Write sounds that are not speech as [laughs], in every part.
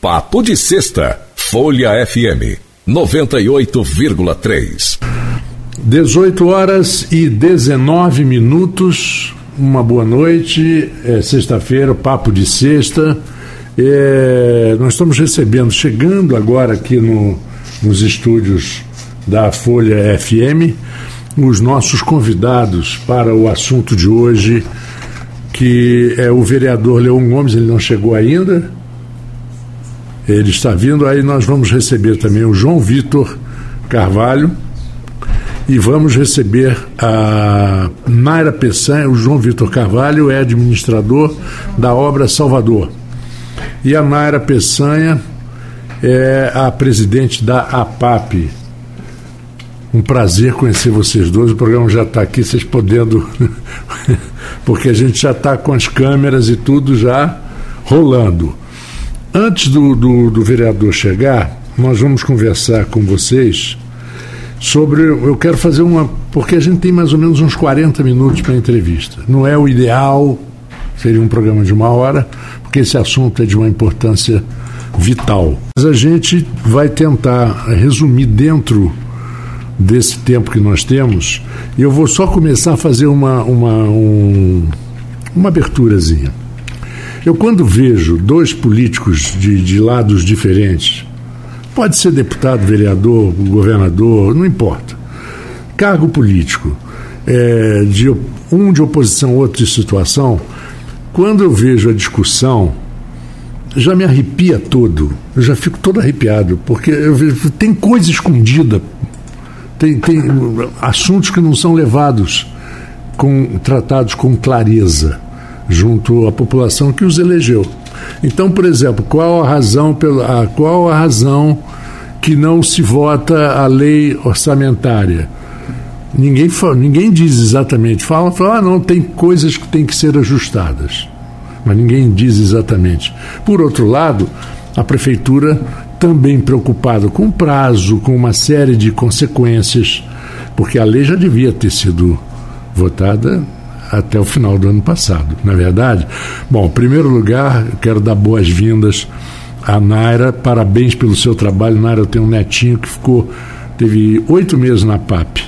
Papo de Sexta, Folha FM 98,3. 18 horas e 19 minutos. Uma boa noite. É sexta-feira, Papo de Sexta. É, nós estamos recebendo, chegando agora aqui no, nos estúdios da Folha FM, os nossos convidados para o assunto de hoje, que é o vereador Leon Gomes, ele não chegou ainda, ele está vindo, aí nós vamos receber também o João Vitor Carvalho e vamos receber a Naira Peçanha. O João Vitor Carvalho é administrador da obra Salvador. E a Naira Peçanha é a presidente da APAP. Um prazer conhecer vocês dois. O programa já está aqui, vocês podendo. [laughs] porque a gente já está com as câmeras e tudo já rolando. Antes do, do, do vereador chegar, nós vamos conversar com vocês sobre. Eu quero fazer uma. Porque a gente tem mais ou menos uns 40 minutos para entrevista. Não é o ideal, seria um programa de uma hora, porque esse assunto é de uma importância vital. Mas a gente vai tentar resumir dentro desse tempo que nós temos. E eu vou só começar a fazer uma, uma, um, uma aberturazinha. Eu, quando vejo dois políticos de, de lados diferentes, pode ser deputado, vereador, governador, não importa, cargo político, é, de, um de oposição, outro de situação, quando eu vejo a discussão, já me arrepia todo, eu já fico todo arrepiado, porque vejo, tem coisa escondida, tem, tem assuntos que não são levados, com, tratados com clareza junto à população que os elegeu. Então, por exemplo, qual a razão pela qual a razão que não se vota a lei orçamentária? Ninguém ninguém diz exatamente. Fala, fala, ah, não, tem coisas que têm que ser ajustadas. Mas ninguém diz exatamente. Por outro lado, a prefeitura também preocupada com prazo, com uma série de consequências, porque a lei já devia ter sido votada até o final do ano passado, na é verdade? Bom, em primeiro lugar, quero dar boas-vindas à Naira, parabéns pelo seu trabalho. Naira, eu tenho um netinho que ficou, teve oito meses na PAP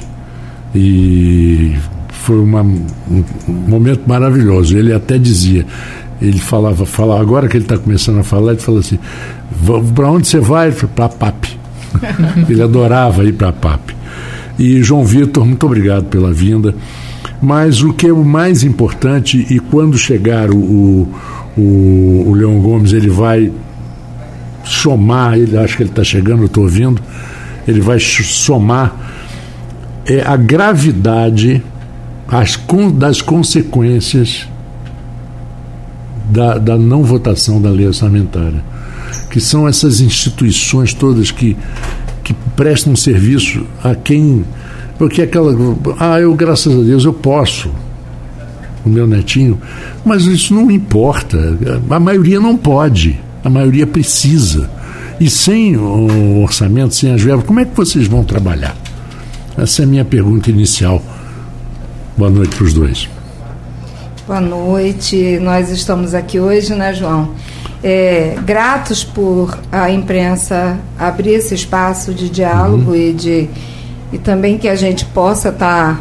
e foi uma, um, momento maravilhoso. Ele até dizia, ele falava, falava, agora que ele está começando a falar, ele falou assim: para onde você vai? Para a PAP. [laughs] ele adorava ir para a PAP. E João Vitor, muito obrigado pela vinda. Mas o que é o mais importante, e quando chegar o, o, o Leão Gomes, ele vai somar, ele acho que ele está chegando, eu estou ouvindo, ele vai somar é a gravidade as, das consequências da, da não votação da lei orçamentária, que são essas instituições todas que, que prestam serviço a quem porque aquela. Ah, eu, graças a Deus, eu posso. O meu netinho. Mas isso não importa. A maioria não pode. A maioria precisa. E sem o orçamento, sem as verbas, como é que vocês vão trabalhar? Essa é a minha pergunta inicial. Boa noite para os dois. Boa noite. Nós estamos aqui hoje, né, João? É, gratos por a imprensa abrir esse espaço de diálogo uhum. e de e também que a gente possa estar tá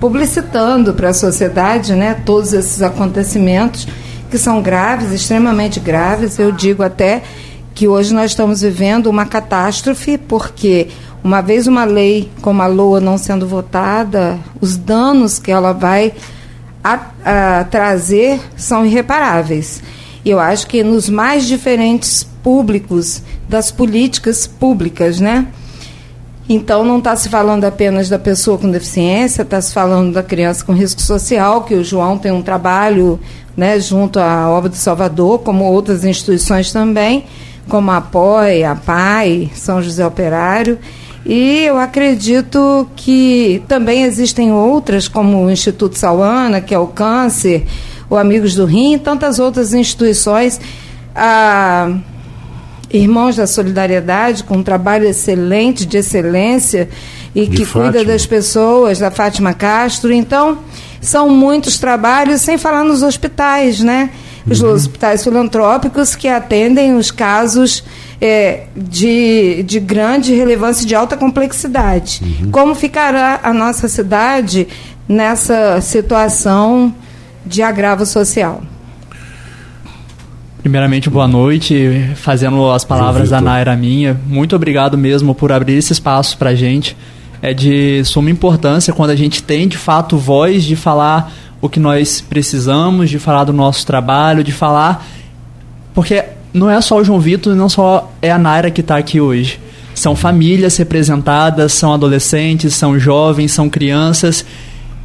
publicitando para a sociedade né, todos esses acontecimentos que são graves, extremamente graves. Eu digo até que hoje nós estamos vivendo uma catástrofe, porque uma vez uma lei como a LOA não sendo votada, os danos que ela vai a, a trazer são irreparáveis. Eu acho que nos mais diferentes públicos das políticas públicas, né? Então, não está se falando apenas da pessoa com deficiência, está se falando da criança com risco social, que o João tem um trabalho né, junto à Obra do Salvador, como outras instituições também, como a POI, a PAI, São José Operário. E eu acredito que também existem outras, como o Instituto Sauana, que é o Câncer, o Amigos do Rim, tantas outras instituições. Ah, Irmãos da Solidariedade, com um trabalho excelente, de excelência, e de que Fátima. cuida das pessoas, da Fátima Castro. Então, são muitos trabalhos, sem falar nos hospitais, né? os uhum. hospitais filantrópicos que atendem os casos é, de, de grande relevância e de alta complexidade. Uhum. Como ficará a nossa cidade nessa situação de agravo social? Primeiramente, boa noite. Fazendo as palavras da Naira minha, muito obrigado mesmo por abrir esse espaço para a gente. É de suma importância quando a gente tem de fato voz de falar o que nós precisamos, de falar do nosso trabalho, de falar. Porque não é só o João Vitor, não só é a Naira que está aqui hoje. São famílias representadas, são adolescentes, são jovens, são crianças,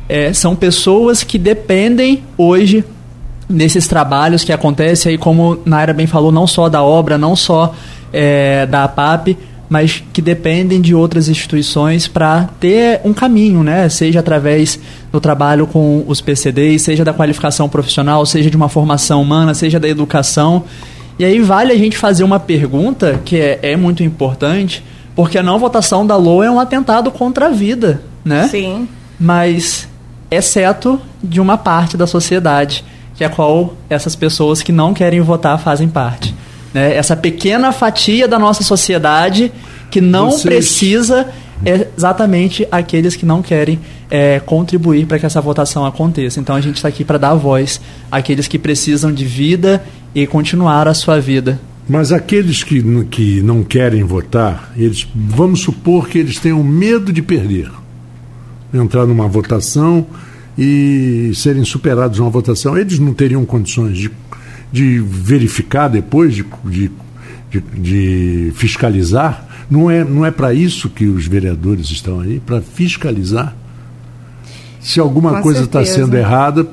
é, são pessoas que dependem hoje nesses trabalhos que acontecem aí, como Naira bem falou, não só da obra, não só é, da APAP, mas que dependem de outras instituições para ter um caminho, né? Seja através do trabalho com os PCDs, seja da qualificação profissional, seja de uma formação humana, seja da educação. E aí vale a gente fazer uma pergunta que é, é muito importante, porque a não votação da LOA é um atentado contra a vida, né? Sim. Mas exceto de uma parte da sociedade que é a qual essas pessoas que não querem votar fazem parte. Né? Essa pequena fatia da nossa sociedade que não Vocês... precisa é exatamente aqueles que não querem é, contribuir para que essa votação aconteça. Então a gente está aqui para dar voz àqueles que precisam de vida e continuar a sua vida. Mas aqueles que, que não querem votar, eles vamos supor que eles tenham medo de perder. Entrar numa votação e serem superados numa votação, eles não teriam condições de, de verificar depois, de, de, de, fiscalizar. Não é, não é para isso que os vereadores estão aí, para fiscalizar. Se alguma Com coisa está sendo errada,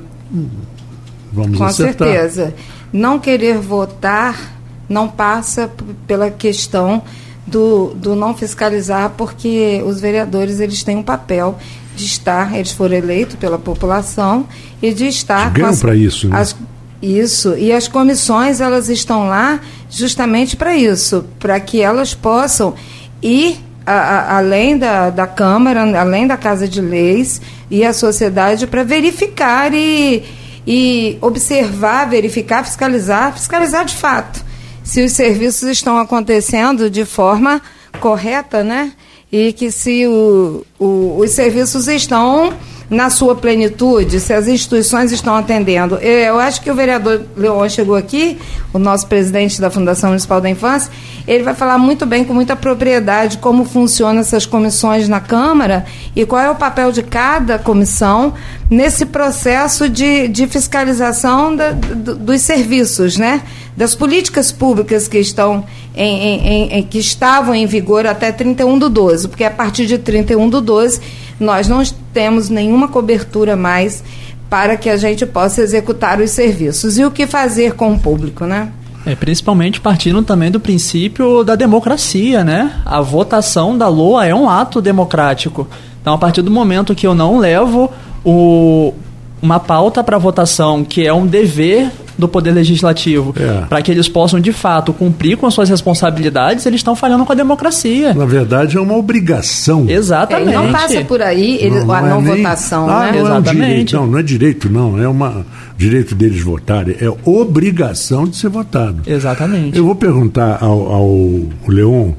vamos Com acertar. Com certeza. Não querer votar não passa pela questão do, do não fiscalizar, porque os vereadores eles têm um papel de estar, eles foram eleitos pela população e de estar. Ganham para isso, né? As, isso. E as comissões, elas estão lá justamente para isso, para que elas possam ir a, a, além da, da Câmara, além da Casa de Leis e a sociedade para verificar e, e observar, verificar, fiscalizar, fiscalizar de fato se os serviços estão acontecendo de forma correta, né? E que se o, o, os serviços estão na sua plenitude, se as instituições estão atendendo. Eu acho que o vereador Leon chegou aqui, o nosso presidente da Fundação Municipal da Infância, ele vai falar muito bem, com muita propriedade, como funcionam essas comissões na Câmara e qual é o papel de cada comissão nesse processo de, de fiscalização da, do, dos serviços, né? das políticas públicas que estão em, em, em, que estavam em vigor até 31 do 12, porque a partir de 31 do 12 nós não temos nenhuma cobertura mais para que a gente possa executar os serviços. E o que fazer com o público, né? É, principalmente partindo também do princípio da democracia, né? A votação da LOA é um ato democrático. Então, a partir do momento que eu não levo o, uma pauta para votação, que é um dever do Poder Legislativo, é. para que eles possam, de fato, cumprir com as suas responsabilidades, eles estão falhando com a democracia. Na verdade, é uma obrigação. Exatamente. É, não passa por aí ele, não, a não, é votação, ah, né? Não Exatamente. É um direito, não, não é direito, não. É uma direito deles votarem. É obrigação de ser votado. Exatamente. Eu vou perguntar ao, ao Leon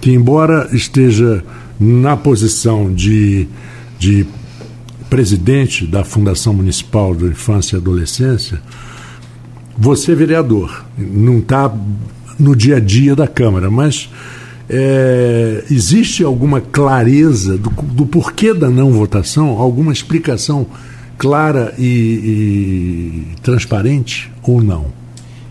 que, embora esteja na posição de, de presidente da Fundação Municipal da Infância e Adolescência, você, vereador, não está no dia a dia da Câmara, mas é, existe alguma clareza do, do, porquê da não votação? Alguma explicação clara e, e transparente ou não?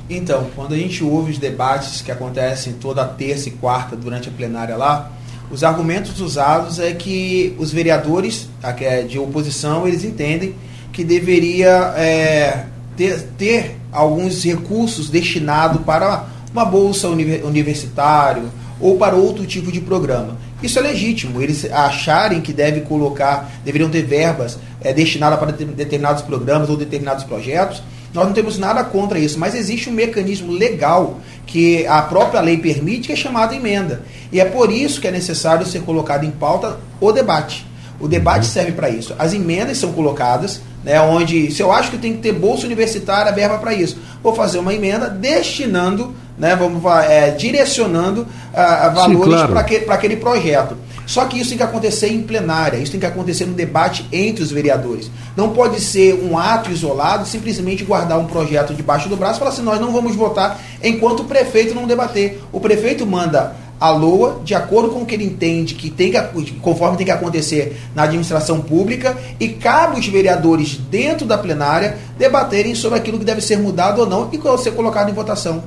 Então, quando a gente ouve os debates que acontecem toda terça e quarta durante a plenária lá, os argumentos usados é que os vereadores é de oposição eles entendem que deveria é, ter, ter alguns recursos destinados para uma bolsa universitária ou para outro tipo de programa. Isso é legítimo. Eles acharem que deve colocar, deveriam ter verbas é, destinadas para determinados programas ou determinados projetos. Nós não temos nada contra isso, mas existe um mecanismo legal que a própria lei permite, que é chamado emenda. E é por isso que é necessário ser colocado em pauta o debate. O debate uhum. serve para isso. As emendas são colocadas, né, onde se eu acho que tem que ter bolsa universitária, verba para isso, vou fazer uma emenda destinando, né, vamos é, direcionando a, a valores claro. para aquele, aquele projeto. Só que isso tem que acontecer em plenária, isso tem que acontecer no debate entre os vereadores. Não pode ser um ato isolado, simplesmente guardar um projeto debaixo do braço e falar assim: nós não vamos votar enquanto o prefeito não debater. O prefeito manda a LOA de acordo com o que ele entende que tem que, conforme tem que acontecer na administração pública e cabe os vereadores dentro da plenária debaterem sobre aquilo que deve ser mudado ou não e ser colocado em votação.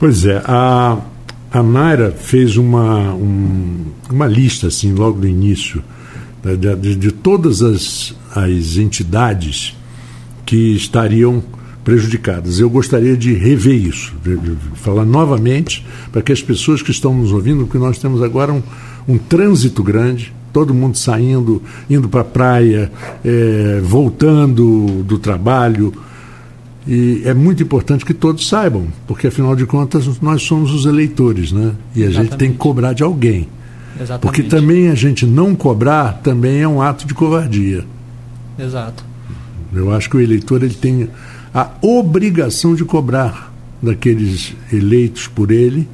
Pois é, a, a Naira fez uma, um, uma lista, assim, logo no início, de, de, de todas as, as entidades que estariam prejudicadas. Eu gostaria de rever isso, de, de falar novamente para que as pessoas que estão nos ouvindo, porque nós temos agora um, um trânsito grande, todo mundo saindo, indo para a praia, é, voltando do trabalho, e é muito importante que todos saibam, porque afinal de contas nós somos os eleitores, né? E a Exatamente. gente tem que cobrar de alguém. Exatamente. Porque também a gente não cobrar também é um ato de covardia. Exato. Eu acho que o eleitor ele tem a obrigação de cobrar daqueles eleitos por ele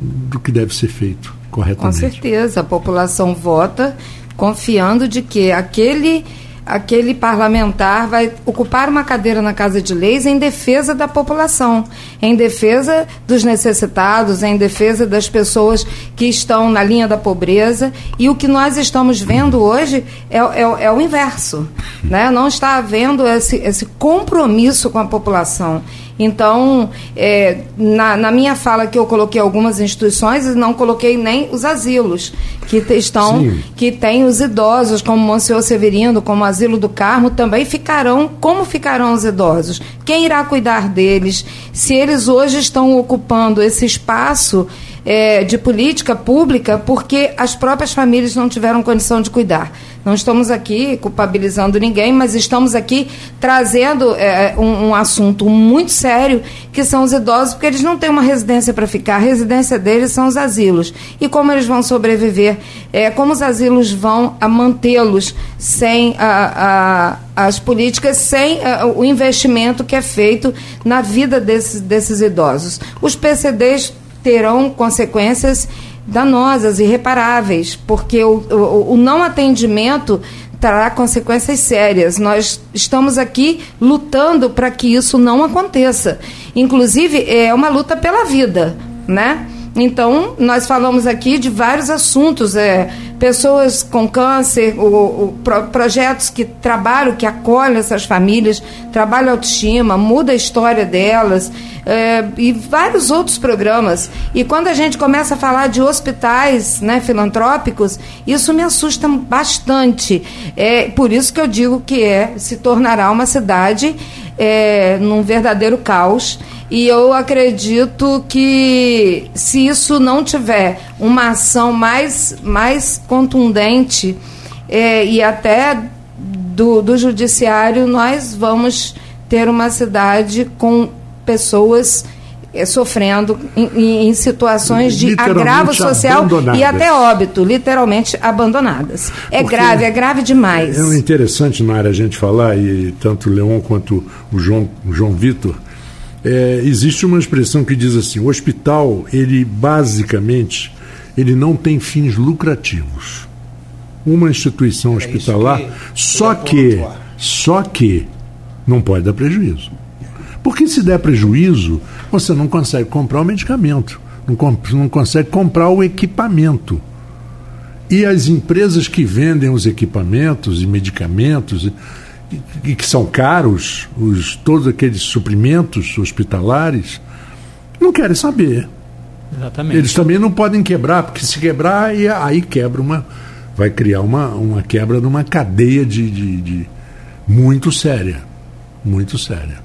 do que deve ser feito corretamente. Com certeza, a população vota confiando de que aquele aquele parlamentar vai ocupar uma cadeira na Casa de Leis em defesa da população, em defesa dos necessitados, em defesa das pessoas que estão na linha da pobreza. E o que nós estamos vendo hoje é, é, é o inverso. Né? Não está havendo esse, esse compromisso com a população. Então, é, na, na, minha fala que eu coloquei algumas instituições e não coloquei nem os asilos, que estão, Sim. que tem os idosos, como Monsenhor Severino, como o Asilo do Carmo, também ficarão, como ficarão os idosos? Quem irá cuidar deles? Se eles hoje estão ocupando esse espaço é, de política pública porque as próprias famílias não tiveram condição de cuidar. Não estamos aqui culpabilizando ninguém, mas estamos aqui trazendo é, um, um, assunto muito sério, que são os idosos, porque eles não têm uma residência para ficar. A residência deles são os asilos. E como eles vão sobreviver? É, como os asilos vão mantê-los sem a, a, as políticas, sem a, o investimento que é feito na vida desses, desses idosos? Os PCDs terão consequências danosas, irreparáveis, porque o, o, o não atendimento trará consequências sérias. Nós estamos aqui lutando para que isso não aconteça. Inclusive, é uma luta pela vida, né? Então, nós falamos aqui de vários assuntos, é, pessoas com câncer, o, o pro, projetos que trabalham, que acolhem essas famílias, trabalham autoestima, muda a história delas, é, e vários outros programas. E quando a gente começa a falar de hospitais né, filantrópicos, isso me assusta bastante. É por isso que eu digo que é, se tornará uma cidade é, num verdadeiro caos. E eu acredito que se isso não tiver uma ação mais, mais contundente é, e até do, do judiciário, nós vamos ter uma cidade com pessoas sofrendo em, em, situações de agravo social e até óbito, literalmente abandonadas. É Porque grave, é grave demais. É interessante, Nara, a gente falar, e tanto o Leon quanto o João, o João Vitor é, existe uma expressão que diz assim: o hospital, ele basicamente, ele não tem fins lucrativos. Uma instituição é hospitalar, que só que, só que não pode dar prejuízo. Porque se der prejuízo, você não consegue comprar o medicamento, não, não consegue comprar o equipamento. E as empresas que vendem os equipamentos e medicamentos e que são caros, os, todos aqueles suprimentos hospitalares, não querem saber. Exatamente. Eles também não podem quebrar, porque se quebrar, aí, aí quebra uma. Vai criar uma, uma quebra numa cadeia de, de, de muito séria. Muito séria.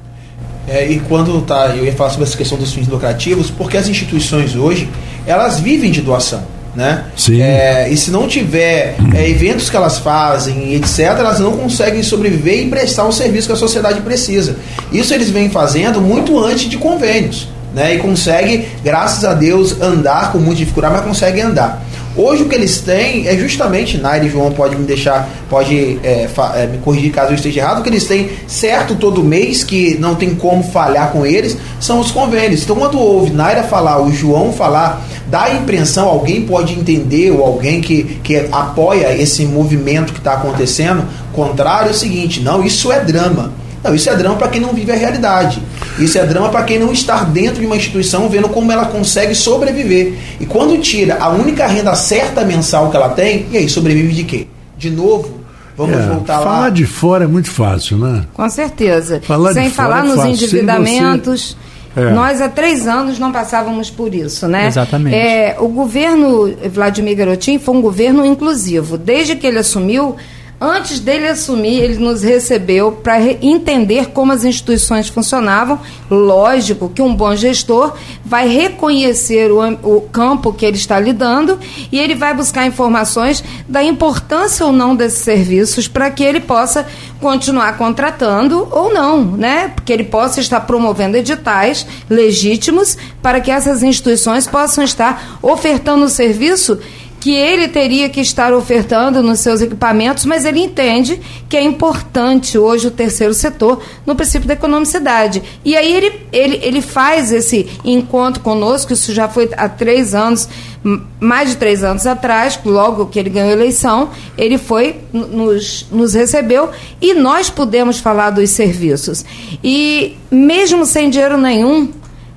É, e quando tá, eu ia falar sobre essa questão dos fins lucrativos, porque as instituições hoje, elas vivem de doação né? Sim. É, e se não tiver é, eventos que elas fazem, etc., elas não conseguem sobreviver e prestar o serviço que a sociedade precisa. Isso eles vêm fazendo muito antes de convênios, né? E consegue, graças a Deus, andar com muita dificuldade, mas consegue andar. Hoje o que eles têm é justamente, Nair e João pode me deixar, pode é, é, me corrigir caso eu esteja errado, o que eles têm certo todo mês, que não tem como falhar com eles, são os convênios. Então quando ouve Naira falar, o João falar, dá a impressão, alguém pode entender, ou alguém que, que apoia esse movimento que está acontecendo, contrário é o seguinte, não, isso é drama. Não, isso é drama para quem não vive a realidade. Isso é drama para quem não está dentro de uma instituição vendo como ela consegue sobreviver. E quando tira a única renda certa mensal que ela tem, e aí sobrevive de quê? De novo, Vamos é, voltar falar lá. Falar de fora é muito fácil, né? Com certeza. Falar Sem falar é nos fácil. endividamentos. É. Nós há três anos não passávamos por isso, né? Exatamente. É, o governo Vladimir Garotin foi um governo inclusivo. Desde que ele assumiu, Antes dele assumir, ele nos recebeu para entender como as instituições funcionavam. Lógico que um bom gestor vai reconhecer o, o campo que ele está lidando e ele vai buscar informações da importância ou não desses serviços para que ele possa continuar contratando ou não, né? Porque ele possa estar promovendo editais legítimos para que essas instituições possam estar ofertando o serviço que ele teria que estar ofertando nos seus equipamentos, mas ele entende que é importante hoje o terceiro setor no princípio da economicidade. E aí ele, ele, ele faz esse encontro conosco, isso já foi há três anos, mais de três anos atrás, logo que ele ganhou a eleição, ele foi, nos, nos recebeu e nós pudemos falar dos serviços. E mesmo sem dinheiro nenhum,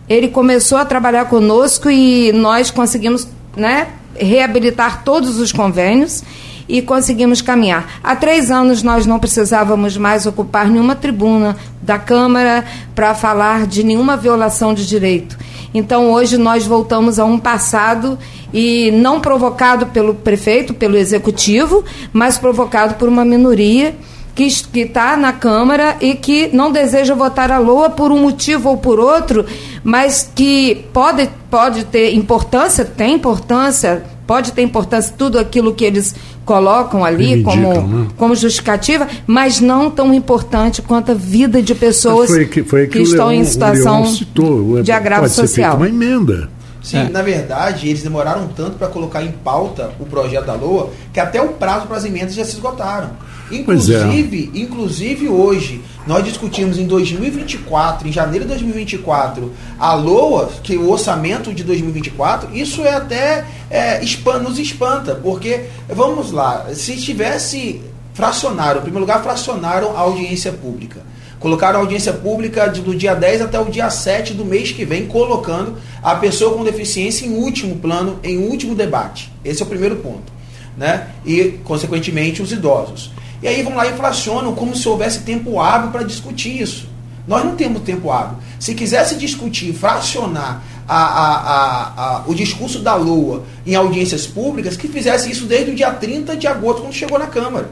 ele começou a trabalhar conosco e nós conseguimos né, reabilitar todos os convênios e conseguimos caminhar. Há três anos nós não precisávamos mais ocupar nenhuma tribuna da Câmara para falar de nenhuma violação de direito. Então hoje nós voltamos a um passado e não provocado pelo prefeito, pelo executivo, mas provocado por uma minoria que está na Câmara e que não deseja votar a LOA por um motivo ou por outro, mas que pode, pode ter importância, tem importância, pode ter importância tudo aquilo que eles colocam ali como, né? como justificativa, mas não tão importante quanto a vida de pessoas foi que, foi que, que estão Leon, em situação citou, de agravo social. Uma emenda. Sim, é. na verdade, eles demoraram tanto para colocar em pauta o projeto da LOA que até o prazo para as emendas já se esgotaram. É. Inclusive, é. inclusive hoje, nós discutimos em 2024, em janeiro de 2024, a LOA, que o orçamento de 2024, isso é até é, nos espanta, porque, vamos lá, se tivesse fracionaram, em primeiro lugar, fracionaram a audiência pública. Colocaram a audiência pública do dia 10 até o dia 7 do mês que vem, colocando a pessoa com deficiência em último plano, em último debate. Esse é o primeiro ponto. Né? E, consequentemente, os idosos. E aí vão lá e inflacionam como se houvesse tempo hábil para discutir isso. Nós não temos tempo hábil. Se quisesse discutir, fracionar a, a, a, o discurso da Lua em audiências públicas, que fizesse isso desde o dia 30 de agosto, quando chegou na Câmara.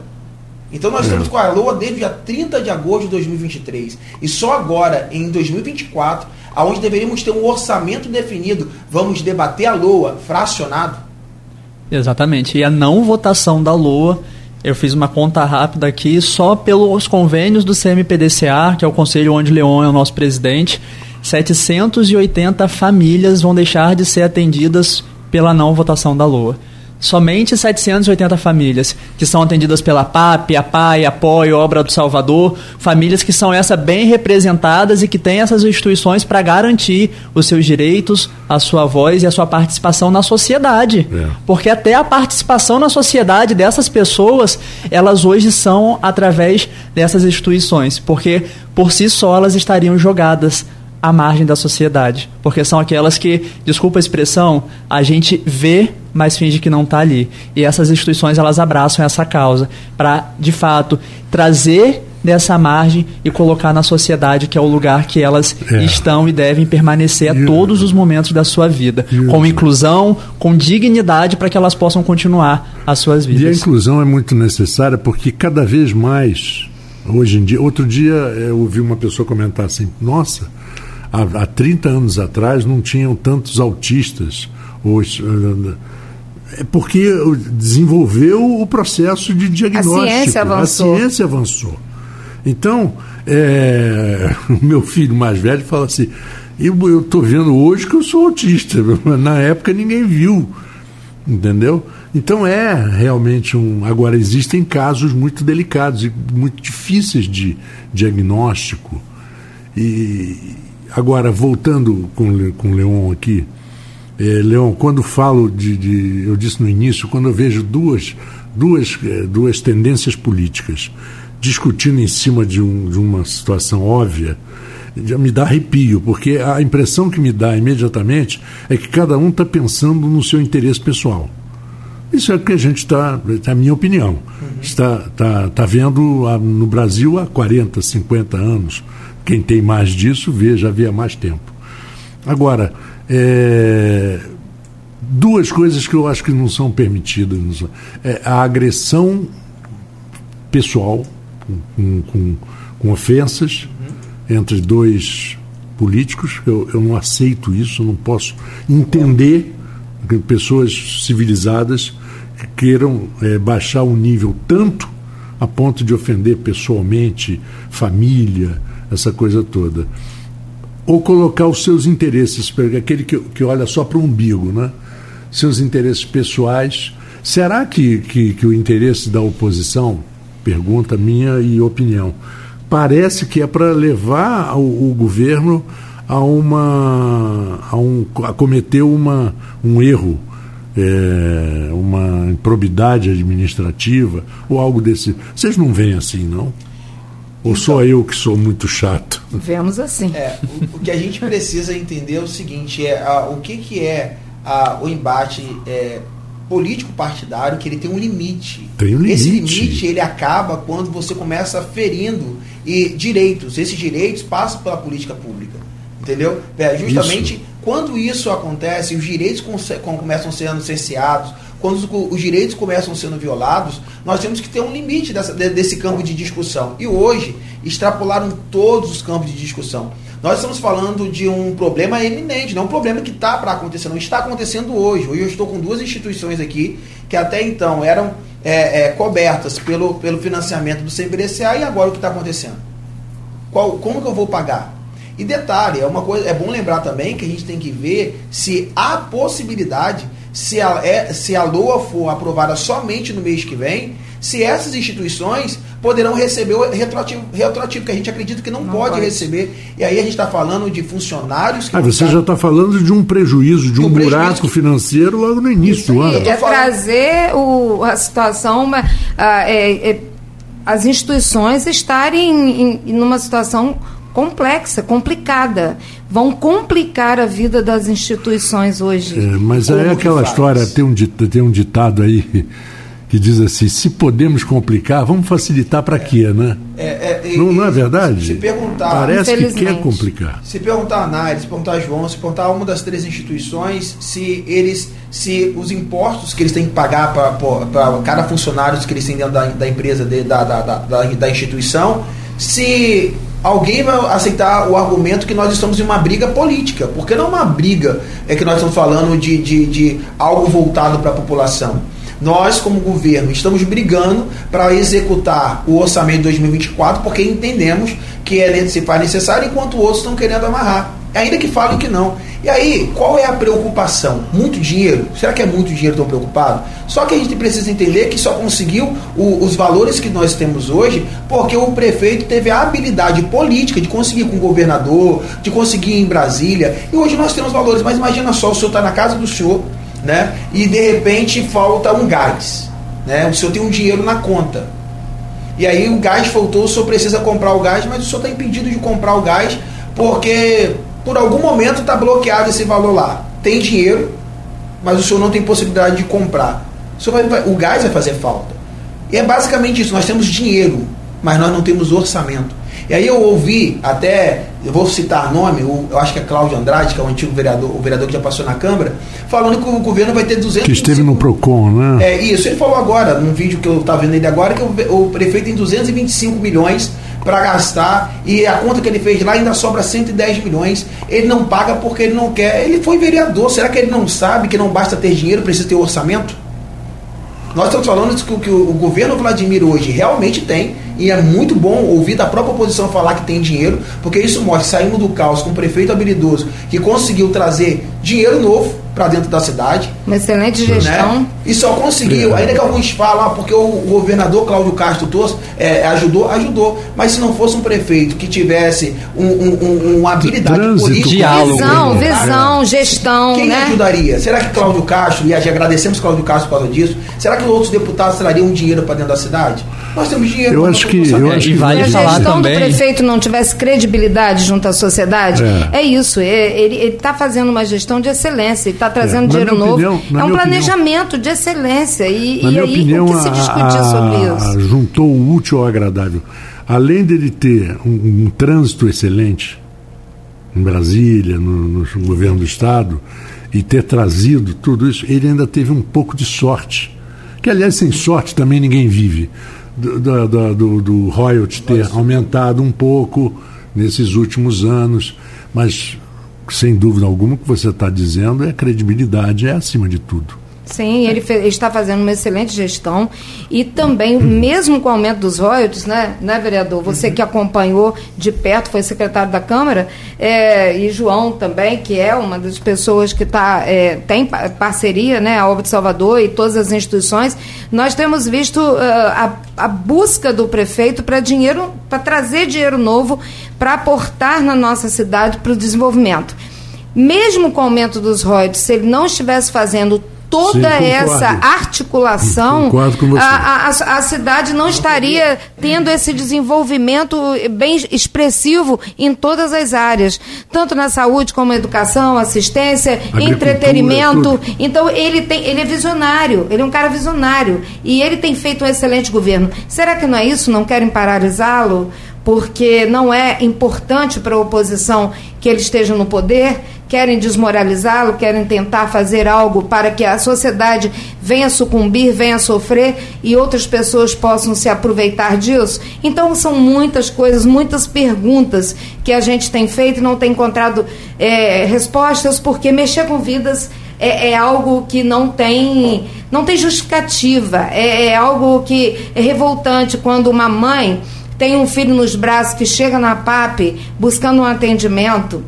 Então nós é. estamos com a LOA desde o dia 30 de agosto de 2023. E só agora, em 2024, aonde deveríamos ter um orçamento definido, vamos debater a LOA fracionado. Exatamente. E a não votação da LOA eu fiz uma conta rápida aqui, só pelos convênios do CMPDCA, que é o Conselho onde Leon é o nosso presidente, 780 famílias vão deixar de ser atendidas pela não votação da LOA somente 780 famílias que são atendidas pela PAP, a PAI, Apoio, Obra do Salvador, famílias que são essa bem representadas e que têm essas instituições para garantir os seus direitos, a sua voz e a sua participação na sociedade. É. Porque até a participação na sociedade dessas pessoas, elas hoje são através dessas instituições, porque por si só elas estariam jogadas à margem da sociedade, porque são aquelas que, desculpa a expressão, a gente vê, mas finge que não está ali. E essas instituições elas abraçam essa causa para, de fato, trazer dessa margem e colocar na sociedade que é o lugar que elas é. estão e devem permanecer a todos os momentos da sua vida, com inclusão, com dignidade para que elas possam continuar as suas vidas. E a inclusão é muito necessária porque cada vez mais hoje em dia, outro dia eu ouvi uma pessoa comentar assim: "Nossa, há, há 30 anos atrás não tinham tantos autistas. Os, é porque desenvolveu o processo de diagnóstico. A ciência avançou. A ciência avançou. Então, é, [laughs] o meu filho mais velho fala assim: eu estou vendo hoje que eu sou autista, [laughs] na época ninguém viu. Entendeu? Então é realmente um. Agora, existem casos muito delicados e muito difíceis de diagnóstico. E agora, voltando com, com o Leon aqui, é, Leon, quando falo de, de, Eu disse no início, quando eu vejo duas, duas, é, duas tendências políticas discutindo em cima de, um, de uma situação óbvia, já me dá arrepio, porque a impressão que me dá imediatamente é que cada um está pensando no seu interesse pessoal. Isso é o que a gente está, é a minha opinião, uhum. está, está, está vendo no Brasil há 40, 50 anos. Quem tem mais disso vê, já vê há mais tempo. Agora, é, duas coisas que eu acho que não são permitidas. É a agressão pessoal, com, com, com ofensas, entre dois políticos. Eu, eu não aceito isso, não posso entender que pessoas civilizadas queiram é, baixar o nível tanto a ponto de ofender pessoalmente, família, essa coisa toda. Ou colocar os seus interesses, aquele que, que olha só para o umbigo, né? seus interesses pessoais. Será que, que, que o interesse da oposição, pergunta minha e opinião, parece que é para levar o, o, governo a uma a, um, a cometer uma, um erro, é, uma improbidade administrativa ou algo desse. Vocês não veem assim, não? Ou então, só eu que sou muito chato? Vemos assim. É, o, o, que a gente precisa entender é o seguinte: é a, o que, que é a, o embate é, político partidário que ele tem um limite. Tem um limite. Esse limite ele acaba quando você começa ferindo e direitos. Esses direitos passam pela política pública. Entendeu? É, justamente isso. Quando isso acontece, os direitos começam sendo cerceados, quando os direitos começam sendo violados, nós temos que ter um limite dessa, desse campo de discussão. E hoje, extrapolaram todos os campos de discussão. Nós estamos falando de um problema eminente, não é um problema que está para acontecer, não está acontecendo hoje. Hoje eu estou com duas instituições aqui que até então eram é, é, cobertas pelo, pelo financiamento do CBDCA e agora o que está acontecendo? Qual, como que eu vou pagar? E detalhe, é uma coisa, é bom lembrar também que a gente tem que ver se há possibilidade, se a, é, se a LOA for aprovada somente no mês que vem, se essas instituições poderão receber o retroativo, retroativo que a gente acredita que não, não pode, pode, receber. E aí a gente está falando de funcionários. ah, você já está falando de um prejuízo, de um, um buraco que... financeiro logo no início do ano. É trazer o, a situação, uh, é, é, as instituições estarem em, em numa situação complexa, complicada. Vão complicar a vida das instituições hoje. É, mas é aquela história, tem um, tem um ditado aí que diz assim: se podemos complicar, vamos facilitar para quê, né? É, é, não, não, é verdade? Se perguntar. Parece que quer complicar. Se perguntar a Nair, se perguntar a João, se perguntar a uma das três instituições, se eles, se os impostos que eles têm que pagar para cada funcionário que eles têm dentro da, da empresa, de, da, da, da, da instituição, se alguém vai aceitar o argumento que nós estamos em uma briga política, porque não é uma briga é que nós estamos falando de, de, de algo voltado para a população. Nós, como governo, estamos brigando para executar o orçamento de 2024 porque entendemos que é necessário, enquanto outros estão querendo amarrar. Ainda que falem que não. E aí, qual é a preocupação? Muito dinheiro? Será que é muito dinheiro tão preocupado? Só que a gente precisa entender que só conseguiu o, os valores que nós temos hoje porque o prefeito teve a habilidade política de conseguir com o governador, de conseguir em Brasília. E hoje nós temos valores, mas imagina só, o senhor está na casa do senhor, né? E de repente falta um gás, né? O senhor tem um dinheiro na conta. E aí o gás faltou, o senhor precisa comprar o gás, mas o senhor está impedido de comprar o gás porque por algum momento está bloqueado esse valor lá. Tem dinheiro, mas o senhor não tem possibilidade de comprar. O, senhor vai, o gás vai fazer falta. E é basicamente isso. Nós temos dinheiro, mas nós não temos orçamento. E aí eu ouvi até, eu vou citar nome, eu acho que é Cláudio Andrade, que é o antigo vereador, o vereador que já passou na Câmara, falando que o governo vai ter 200 Que esteve no PROCON, né? É isso, ele falou agora, num vídeo que eu estava vendo ele agora, que o, o prefeito tem 225 milhões para gastar e a conta que ele fez lá ainda sobra 110 milhões. Ele não paga porque ele não quer. Ele foi vereador, será que ele não sabe que não basta ter dinheiro, precisa ter orçamento? Nós estamos falando que, que o, o governo Vladimir hoje realmente tem e é muito bom ouvir da própria oposição falar que tem dinheiro, porque isso mostra que saímos do caos com um prefeito habilidoso que conseguiu trazer dinheiro novo para dentro da cidade. Uma excelente gestão. Né? E só conseguiu, ainda que alguns falam, ah, porque o governador Cláudio Castro Torres é, ajudou, ajudou. Mas se não fosse um prefeito que tivesse um, um, uma habilidade Trânsito, política, diálogo, visão, né? visão, gestão, quem né? ajudaria? Será que Cláudio Castro, e agradecemos Cláudio Castro por causa disso, será que outros deputados trariam dinheiro para dentro da cidade? Nós temos dinheiro. Eu acho que, eu acho que vale Se a gestão do prefeito não tivesse credibilidade junto à sociedade, é, é isso. É, ele está fazendo uma gestão de excelência, está trazendo é, dinheiro novo. Opinião, é um planejamento opinião, de excelência. E, e aí, opinião, o que se discutir sobre isso? Juntou o útil ao agradável. Além dele ter um, um trânsito excelente em Brasília, no, no governo do Estado, e ter trazido tudo isso, ele ainda teve um pouco de sorte. Que, aliás, sem sorte também ninguém vive do, do, do, do royalty ter aumentado um pouco nesses últimos anos, mas sem dúvida alguma o que você está dizendo é credibilidade, é acima de tudo. Sim, ele, ele, está fazendo uma excelente gestão e também, mesmo com o aumento dos royalties, né, né vereador? Você que acompanhou de perto, foi secretário da Câmara, é, e João também, que é uma das pessoas que tá, é, tem parceria, né, a Obra de Salvador e todas as instituições, nós temos visto uh, a, a busca do prefeito para dinheiro, para trazer dinheiro novo, para aportar na nossa cidade para o desenvolvimento. Mesmo com o aumento dos royalties, se ele não estivesse fazendo toda Sim, essa articulação, a, a, a, cidade não estaria tendo esse desenvolvimento bem expressivo em todas as áreas, tanto na saúde como educação, assistência, entretenimento. Então ele tem, ele é visionário, ele é um cara visionário e ele tem feito um excelente governo. Será que não é isso? Não querem paralisá-lo? Porque não é importante para a oposição que ele esteja no poder? querem desmoralizá-lo, querem tentar fazer algo para que a sociedade venha sucumbir, venha sofrer e outras pessoas possam se aproveitar disso. Então, são muitas coisas, muitas perguntas que a gente tem feito e não tem encontrado é, respostas, porque mexer com vidas é, é, algo que não tem, não tem justificativa, é, é algo que é revoltante quando uma mãe tem um filho nos braços que chega na PAP buscando um atendimento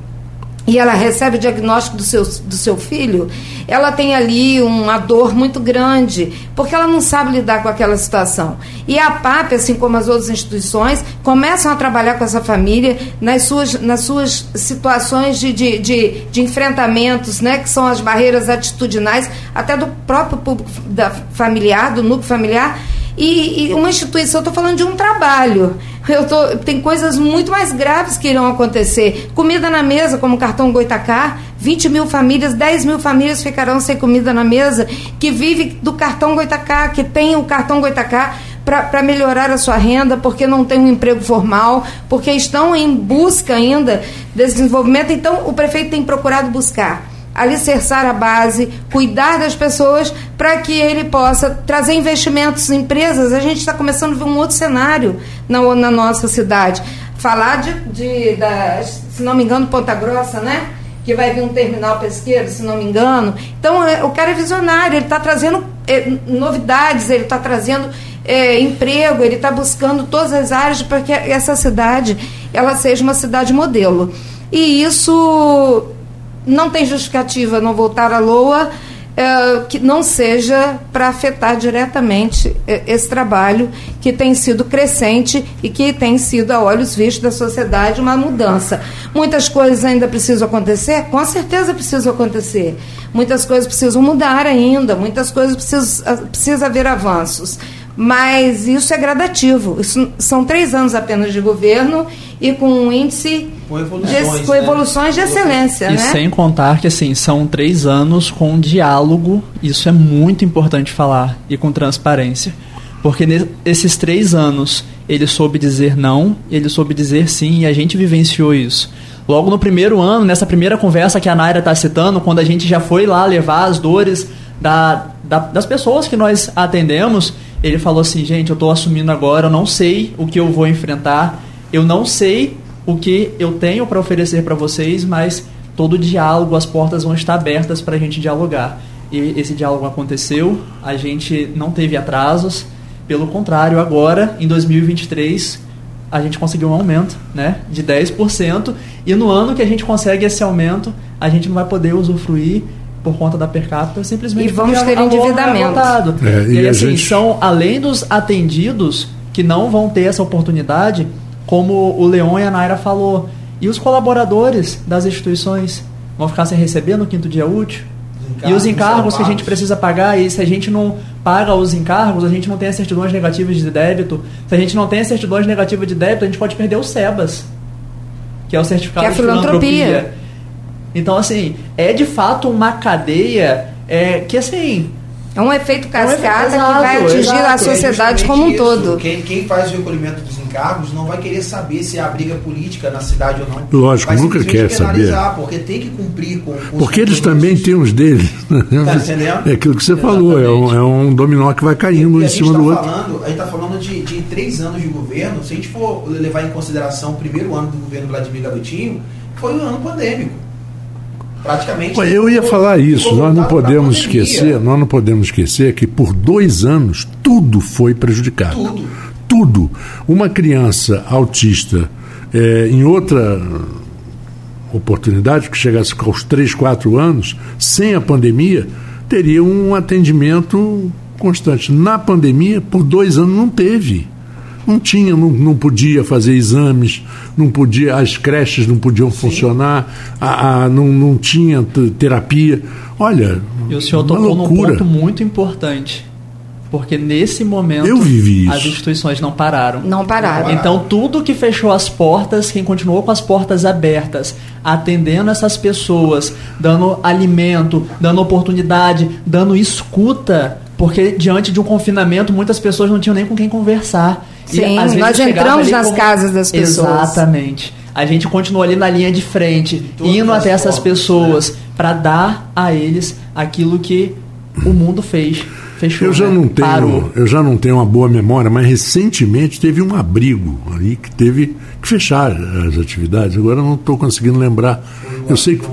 e ela recebe o diagnóstico do seu, do seu filho, ela tem ali uma dor muito grande, porque ela não sabe lidar com aquela situação. E a PAP, assim como as outras instituições, começam a trabalhar com essa família nas suas, nas suas situações de, de, de, de enfrentamentos, né, que são as barreiras atitudinais, até do próprio público da, familiar, do núcleo familiar, e, e uma instituição, estou falando de um trabalho. Eu tô, tem coisas muito mais graves que irão acontecer. Comida na mesa, como o cartão Goitacá, 20 mil famílias, 10 mil famílias ficarão sem comida na mesa, que vive do cartão Goitacá, que tem o cartão Goitacá para melhorar a sua renda, porque não tem um emprego formal, porque estão em busca ainda desse desenvolvimento. Então, o prefeito tem procurado buscar alicerçar a base, cuidar das pessoas para que ele possa trazer investimentos em empresas. A gente está começando a ver um outro cenário na, na nossa cidade. Falar de, de da, se não me engano, Ponta Grossa, né? Que vai vir um terminal pesqueiro, se não me engano. Então, é, o cara é visionário, ele está trazendo é, novidades, ele está trazendo é, emprego, ele está buscando todas as áreas para que essa cidade ela seja uma cidade modelo. E isso não tem justificativa não voltar à LOA é, que não seja para afetar diretamente é, esse trabalho que tem sido crescente e que tem sido, a olhos vistos da sociedade, uma mudança. Muitas coisas ainda precisam acontecer? Com certeza precisam acontecer. Muitas coisas precisam mudar ainda, muitas coisas precisam, precisa haver avanços mas isso é gradativo. Isso são três anos apenas de governo e com um índice com evoluções, de, com evoluções de excelência. E né? sem contar que assim são três anos com diálogo, isso é muito importante falar, e com transparência. Porque nesses três anos ele soube dizer não, ele soube dizer sim, e a gente vivenciou isso. Logo no primeiro ano, nessa primeira conversa que a Naira está citando, quando a gente já foi lá levar as dores da, da, das pessoas que nós atendemos, ele falou assim, gente, eu estou assumindo agora, eu não sei o que eu vou enfrentar, eu não sei o que eu tenho para oferecer para vocês, mas todo diálogo, as portas vão estar abertas para a gente dialogar. E esse diálogo aconteceu, a gente não teve atrasos, Pelo contrário, agora, em 2023, a gente conseguiu um aumento né, de 10%, e no ano que a gente consegue esse aumento, a gente não vai poder usufruir por conta da per capita, simplesmente e vamos ter endividamento. É, e, e assim, gente... são além dos atendidos que não vão ter essa oportunidade, como o Leon e a Naira falou, e os colaboradores das instituições vão ficar sem receber no quinto dia útil. e os encargos que a gente precisa pagar, e se a gente não paga os encargos, a gente não tem as certidões negativas de débito. Se a gente não tem as certidões negativas de débito, a gente pode perder o SEBAS, que é o certificado que é de filantropia. filantropia. Então, assim, é de fato uma cadeia é, que, assim, é um efeito cascata é um efeito, que vai atingir exato, a sociedade é como um isso. todo. Quem, quem, faz o recolhimento dos encargos não vai querer saber se há briga política na cidade ou não. Lógico, vai nunca quer saber. Porque tem que cumprir com, com Porque eles também têm os deles. Tá entendendo? É aquilo que você Exatamente. falou, é um, é um, dominó que vai caindo e em cima tá do falando, outro. A gente está falando de, de três anos de governo. Se a gente for levar em consideração o primeiro ano do governo Vladimir Garotinho, foi um ano pandêmico praticamente. Eu ia falar isso. Nós não podemos esquecer, nós não podemos esquecer que por dois anos tudo foi prejudicado. Tudo. Tudo. Uma criança autista é, em outra oportunidade que chegasse aos 3, 4 anos, sem a pandemia, teria um atendimento constante. Na pandemia, por dois anos não teve não tinha, não, não podia fazer exames, não podia, as creches não podiam Sim. funcionar, a, a, não, não tinha terapia. Olha, e o senhor tocou loucura. num ponto muito importante. Porque nesse momento Eu vivi isso. as instituições não pararam. Não pararam. Então tudo que fechou as portas, quem continuou com as portas abertas, atendendo essas pessoas, dando alimento, dando oportunidade, dando escuta, porque diante de um confinamento muitas pessoas não tinham nem com quem conversar. Sim, e, nós entramos nas como... casas das pessoas. Exatamente. A gente continuou ali na linha de frente, indo até essas formas, pessoas né? para dar a eles aquilo que o mundo fez. Fechou, eu já né? não tenho, Parou. eu já não tenho uma boa memória, mas recentemente teve um abrigo ali que teve que fechar as atividades. Agora não estou conseguindo lembrar. Eu sei que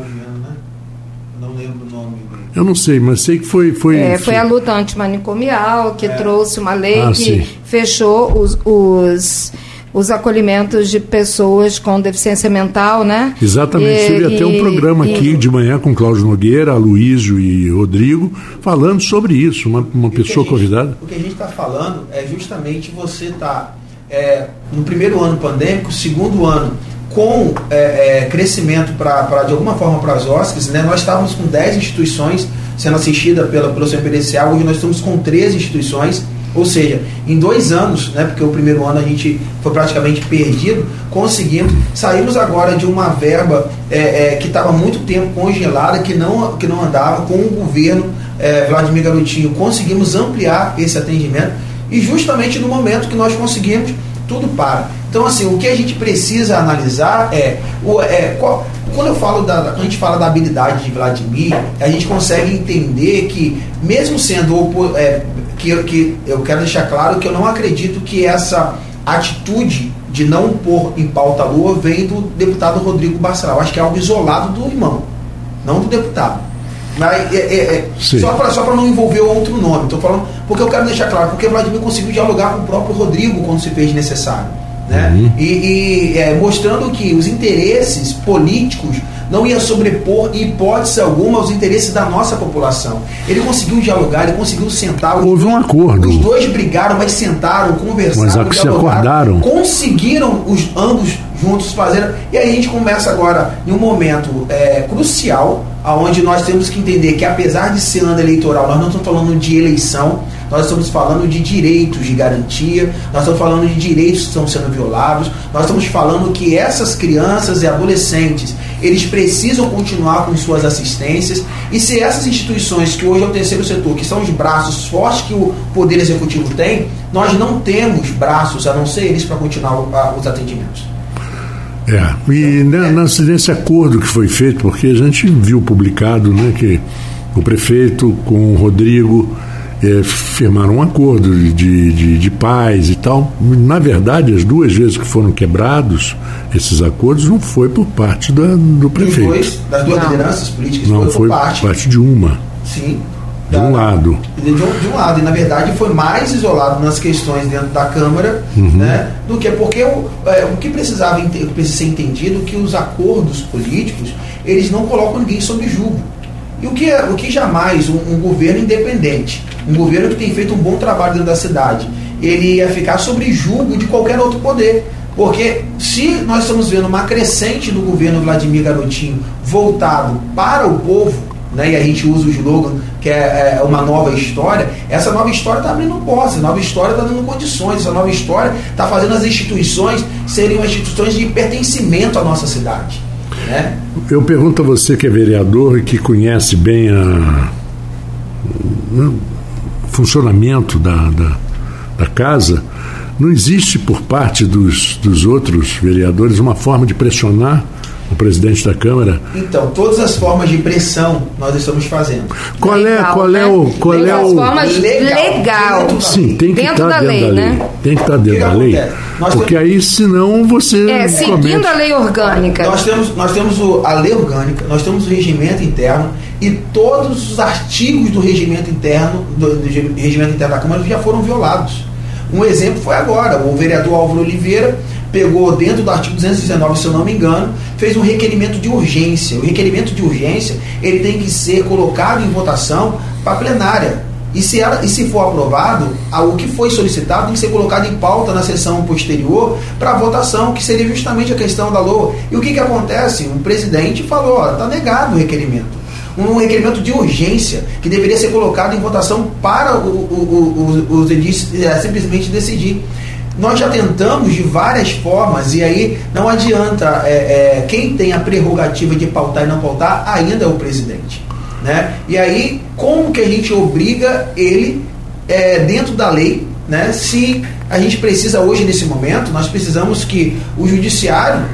eu não sei, mas sei que foi. Foi, é, foi a luta antimanicomial que é. trouxe uma lei ah, que sim. fechou os, os, os, acolhimentos de pessoas com deficiência mental, né? Exatamente. E, Teve e, até um programa e, aqui de manhã com Cláudio Nogueira, Aloysio e Rodrigo, falando sobre isso, uma, uma pessoa gente, convidada. O que a gente está falando é justamente você estar tá, é, no primeiro ano pandêmico, segundo ano com é, é, crescimento para de alguma forma para as OSCs, né? nós estávamos com 10 instituições sendo assistidas pela, pelo CPDCA, hoje nós estamos com 13 instituições, ou seja, em dois anos, né, porque o primeiro ano a gente foi praticamente perdido, conseguimos, saímos agora de uma verba é, é que estava muito tempo congelada, que não, que não andava, com o governo é, Vladimir Garotinho, conseguimos ampliar esse atendimento, e justamente no momento que nós conseguimos, tudo para. Então, assim, o que a gente precisa analisar é, o, é qual, quando eu falo da, a gente fala da habilidade de Vladimir, a gente consegue entender que, mesmo sendo é, que, que eu quero deixar claro que eu não acredito que essa atitude de não pôr em pauta a lua vem do deputado Rodrigo Barcelar. Eu acho que é algo isolado do irmão, não do deputado. Mas, é, é, é só para só não envolver outro nome. Estou falando porque eu quero deixar claro, porque Vladimir conseguiu dialogar com o próprio Rodrigo quando se fez necessário né? Uhum. E, e é, mostrando que os interesses políticos não ia sobrepor em hipótese alguma aos interesses da nossa população. Ele conseguiu dialogar, ele conseguiu sentar. Houve um acordo. Os dois brigaram, mas sentaram, conversaram, mas se acordaram. conseguiram os ambos juntos fazer. E aí a gente começa agora em um momento é, crucial, aonde nós temos que entender que apesar de ser ano eleitoral, nós não estamos falando de eleição, nós estamos falando de direitos de garantia, nós estamos falando de direitos que estão sendo violados, nós estamos falando que essas crianças e adolescentes, eles precisam continuar com suas assistências, e se essas instituições, que hoje é o terceiro setor, que são os braços fortes que o Poder Executivo tem, nós não temos braços, a não ser eles, para continuar os atendimentos. É, e né, nesse acordo que foi feito, porque a gente viu publicado né, que o prefeito com o Rodrigo é, firmaram um acordo de, de, de, paz e tal. Na verdade, as duas vezes que foram quebrados esses acordos não foi por parte da, do prefeito. Dois, das duas não. lideranças políticas não foi, foi parte. parte de uma. Sim. De um lado. De um, de um, lado. E, na verdade, foi mais isolado nas questões dentro da Câmara uhum. né, do que porque o, é, o que precisava precisa ser entendido que os acordos políticos eles não colocam ninguém sob julgo. E o que, o que jamais um, um governo independente, um governo que tem feito um bom trabalho dentro da cidade, ele ia ficar sob julgo de qualquer outro poder. Porque se nós estamos vendo uma crescente do governo Vladimir Garotinho voltado para o povo, né, e a gente usa o slogan que é, é uma nova história, essa nova história está abrindo posse, nova história está dando condições, essa nova história está fazendo as instituições serem instituições de pertencimento à nossa cidade. Né? Eu pergunto a você que é vereador e que conhece bem a, o funcionamento da, da, da casa, não existe por parte dos, dos outros vereadores uma forma de pressionar o presidente da Câmara? Então, todas as formas de pressão nós estamos fazendo. Qual é, legal, qual é né? o qual é o formas legal. legal. Sim, tem que dentro estar da dentro lei, da lei. Né? Tem que estar dentro que da lei. Porque temos... aí senão você É, seguindo comete. a lei orgânica. Nós temos nós temos o, a lei orgânica, nós temos o regimento interno e todos os artigos do regimento interno do, do regimento interno da Câmara já foram violados. Um exemplo foi agora, o vereador Álvaro Oliveira pegou dentro do artigo 219, se eu não me engano, fez um requerimento de urgência. O requerimento de urgência ele tem que ser colocado em votação para a plenária. E se, ela, e se for aprovado, o que foi solicitado tem que ser colocado em pauta na sessão posterior para votação, que seria justamente a questão da LOA. E o que, que acontece? O presidente falou: está negado o requerimento um requerimento de urgência que deveria ser colocado em votação para os edis é, simplesmente decidir. Nós já tentamos de várias formas, e aí não adianta, é, é, quem tem a prerrogativa de pautar e não pautar ainda é o presidente. Né? E aí, como que a gente obriga ele é, dentro da lei, né? se a gente precisa hoje, nesse momento, nós precisamos que o judiciário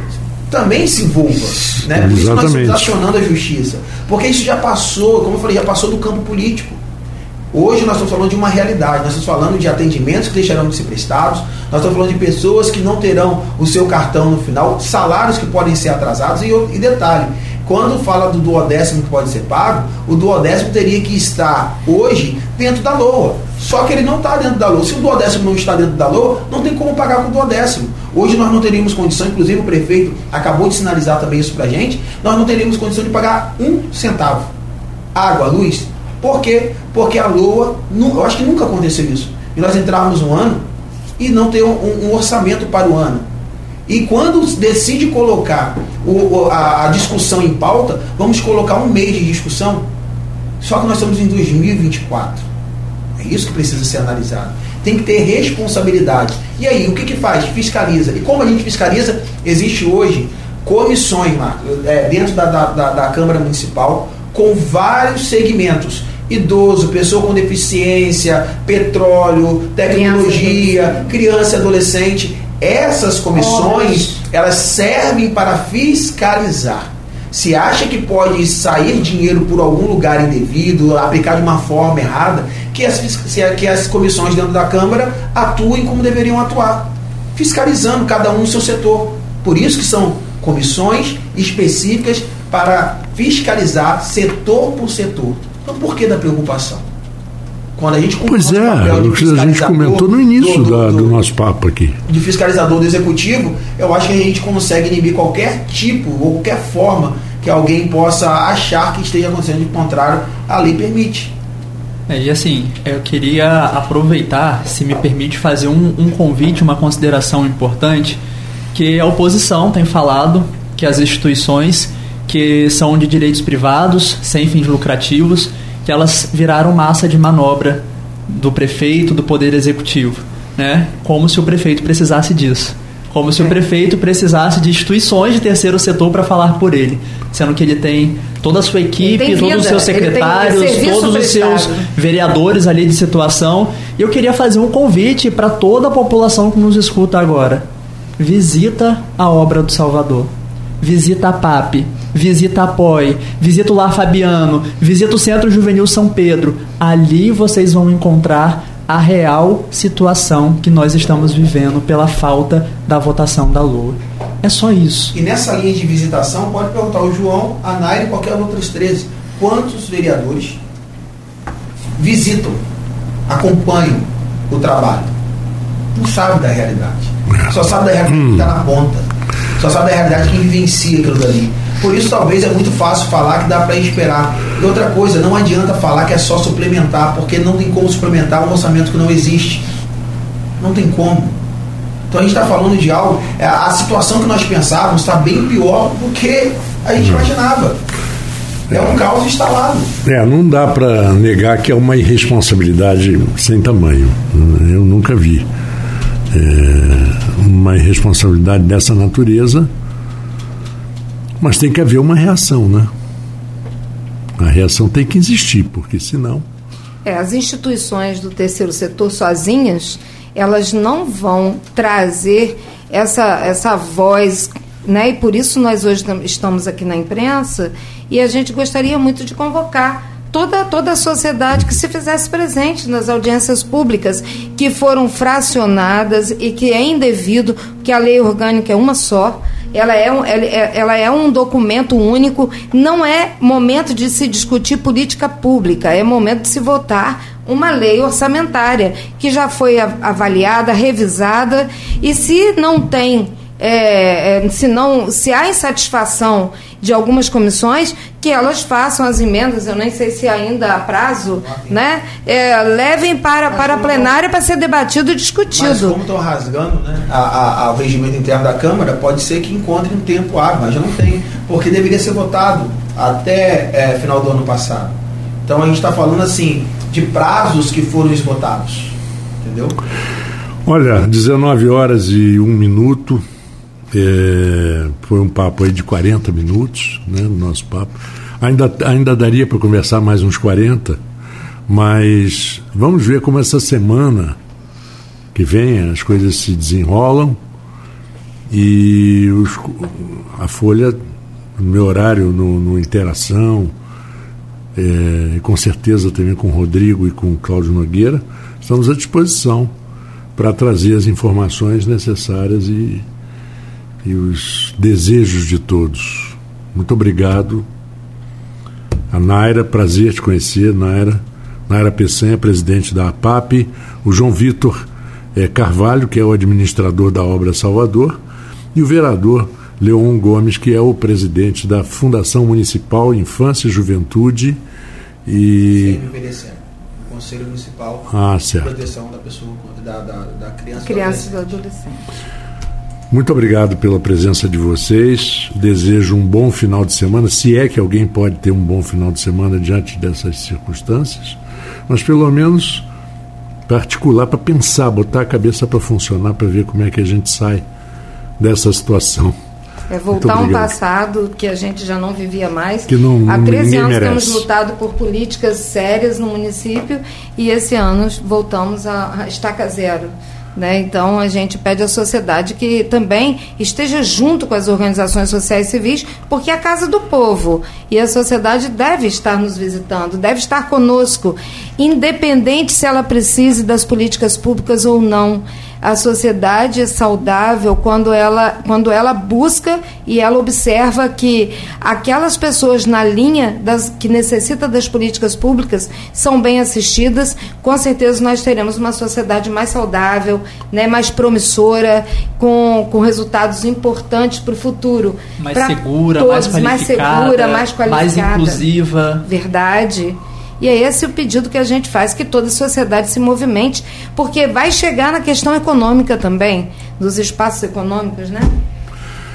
também se envolva. Né? Por isso nós estamos acionando a justiça. Porque isso já passou, como eu falei, já passou do campo político. Hoje nós estamos falando de uma realidade, nós estamos falando de atendimentos que deixarão de ser prestados, nós estamos falando de pessoas que não terão o seu cartão no final, salários que podem ser atrasados e, e detalhe, quando fala do duodécimo que pode ser pago, o duodécimo teria que estar hoje dentro da LOA. Só que ele não está dentro da LOA. Se o duodécimo não está dentro da LOA, não tem como pagar com o duodécimo. Hoje nós não teríamos condição, inclusive o prefeito acabou de sinalizar também isso para a gente, nós não teríamos condição de pagar um centavo. Água, luz. Por quê? Porque a LOA, eu acho que nunca aconteceu isso. E nós entrarmos um ano e não ter um, um orçamento para o ano. E quando decide colocar o, a, a, discussão em pauta, vamos colocar um mês de discussão. Só que nós estamos em 2024. É isso que precisa ser analisado. Tem que ter responsabilidade. E aí, o que, que faz? Fiscaliza. E como a gente fiscaliza? Existe hoje comissões, Marco, é, dentro da, da, da, da Câmara Municipal, com vários segmentos idoso, pessoa com deficiência, petróleo, tecnologia, criança e adolescente. Essas comissões, elas servem para fiscalizar. Se acha que pode sair dinheiro por algum lugar indevido, aplicar de uma forma errada, que as, que as comissões dentro da Câmara atuem como deveriam atuar, fiscalizando cada um no seu setor. Por isso que são comissões específicas para fiscalizar setor por setor. Então por que da preocupação? Quando a gente pois é, o que a gente comentou no início do, do, da, do, nosso papo aqui. De fiscalizador do executivo, eu acho que a gente consegue inibir qualquer tipo ou qualquer forma que alguém possa achar que esteja acontecendo de contrário, a lei permite. É, e assim, eu queria aproveitar, se me permite, fazer um, um convite, uma consideração importante, que a oposição tem falado que as instituições que são de direitos privados, sem fins lucrativos, que elas viraram massa de manobra do prefeito, do poder executivo, né? Como se o prefeito precisasse disso. Como se o prefeito precisasse de instituições de terceiro setor para falar por ele, sendo que ele tem toda a sua equipe, todos os seus secretários, todos os seus vereadores ali de situação. E eu queria fazer um convite para toda a população que nos escuta agora. Visita a obra do Salvador. Visita a PAP visita a POI, visita o Lar Fabiano, visita o Centro Juvenil São Pedro. Ali vocês vão encontrar a real situação que nós estamos vivendo pela falta da votação da Lua. É só isso. E nessa linha de visitação, pode perguntar ao João, a Nair e qualquer outros 13. Quantos vereadores visitam, acompanham o trabalho. Não sabe da realidade. Só sabe da realidade que está na ponta. Só sabe da realidade quem vivencia aquilo dali. Por isso, talvez é muito fácil falar que dá para esperar. E outra coisa, não adianta falar que é só suplementar, porque não tem como suplementar um orçamento que não existe. Não tem como. Então a gente está falando de algo, é, a situação que nós pensávamos está bem pior do que a gente imaginava. É um caos instalado. É, não dá para negar que é uma irresponsabilidade sem tamanho. Eu nunca vi é, uma irresponsabilidade dessa natureza, mas tem que haver uma reação, né? A reação tem que existir, porque senão. É, as instituições do terceiro setor sozinhas, elas não vão trazer essa, essa voz, né? E por isso nós hoje estamos aqui na imprensa e a gente gostaria muito de convocar toda, toda a sociedade que se fizesse presente nas audiências públicas, que foram fracionadas e que é indevido, que a lei orgânica é uma só, ela é, um, é, ela é um documento único, não é momento de se discutir política pública, é momento de se votar uma lei orçamentária que já foi avaliada, revisada, e se não tem é, é, se, não, se há insatisfação de algumas comissões, que elas façam as emendas, eu nem sei se ainda há prazo, né? É, levem para, para a plenária para ser debatido e discutido. Mas como estão rasgando né, a, a, o regimento interno da Câmara, pode ser que encontre um tempo hábil, mas já não tem, porque deveria ser votado até é, final do ano passado. Então a gente está falando assim de prazos que foram esgotados. Entendeu? Olha, 19 horas e um minuto. É, foi um papo aí de 40 minutos, né, nosso papo. Ainda, ainda daria para conversar mais uns 40, mas vamos ver como essa semana que vem as coisas se desenrolam e os, a Folha, no meu horário, no, no Interação, é, e com certeza também com o Rodrigo e com o Cláudio Nogueira, estamos à disposição para trazer as informações necessárias e e os desejos de todos. Muito obrigado. A Naira, prazer te conhecer, Naira. Naira Peçanha, presidente da APAP. O João Vitor é, Carvalho, que é o administrador da obra Salvador. E o vereador Leon Gomes, que é o presidente da Fundação Municipal Infância e Juventude. E. o Conselho Municipal ah, de Proteção da Pessoa, da, da, da Criança, criança e do adolescente. Muito obrigado pela presença de vocês. Desejo um bom final de semana, se é que alguém pode ter um bom final de semana diante dessas circunstâncias, mas pelo menos particular para pensar, botar a cabeça para funcionar, para ver como é que a gente sai dessa situação. É voltar um passado que a gente já não vivia mais. Que não, Há 13 anos merece. temos lutado por políticas sérias no município e esse ano voltamos a estaca zero. Né? Então, a gente pede à sociedade que também esteja junto com as organizações sociais civis, porque é a casa do povo e a sociedade deve estar nos visitando, deve estar conosco, independente se ela precise das políticas públicas ou não a sociedade é saudável quando ela, quando ela busca e ela observa que aquelas pessoas na linha das, que necessita das políticas públicas são bem assistidas, com certeza nós teremos uma sociedade mais saudável, né, mais promissora, com, com resultados importantes para o futuro. Mais segura, todos, mais qualificada, mais segura, mais qualificada. Mais inclusiva. Verdade. E é esse o pedido que a gente faz, que toda a sociedade se movimente, porque vai chegar na questão econômica também, dos espaços econômicos, né?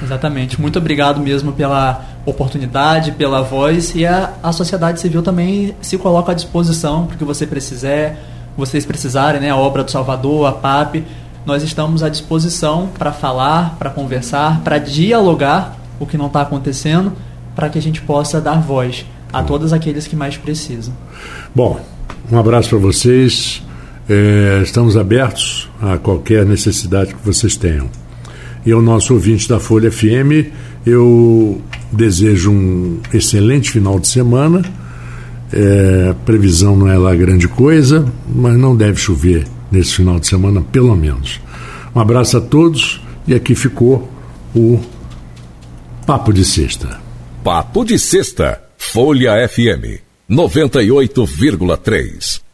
Exatamente. Muito obrigado mesmo pela oportunidade, pela voz e a, a sociedade civil também se coloca à disposição para que você precisar, vocês precisarem, né? A obra do Salvador, a PAP, nós estamos à disposição para falar, para conversar, para dialogar o que não está acontecendo, para que a gente possa dar voz a todos aqueles que mais precisam. Bom, um abraço para vocês. É, estamos abertos a qualquer necessidade que vocês tenham. E ao nosso ouvinte da Folha FM, eu desejo um excelente final de semana. É, previsão não é lá grande coisa, mas não deve chover nesse final de semana, pelo menos. Um abraço a todos e aqui ficou o Papo de Sexta. Papo de Sexta, Folha FM 98,3.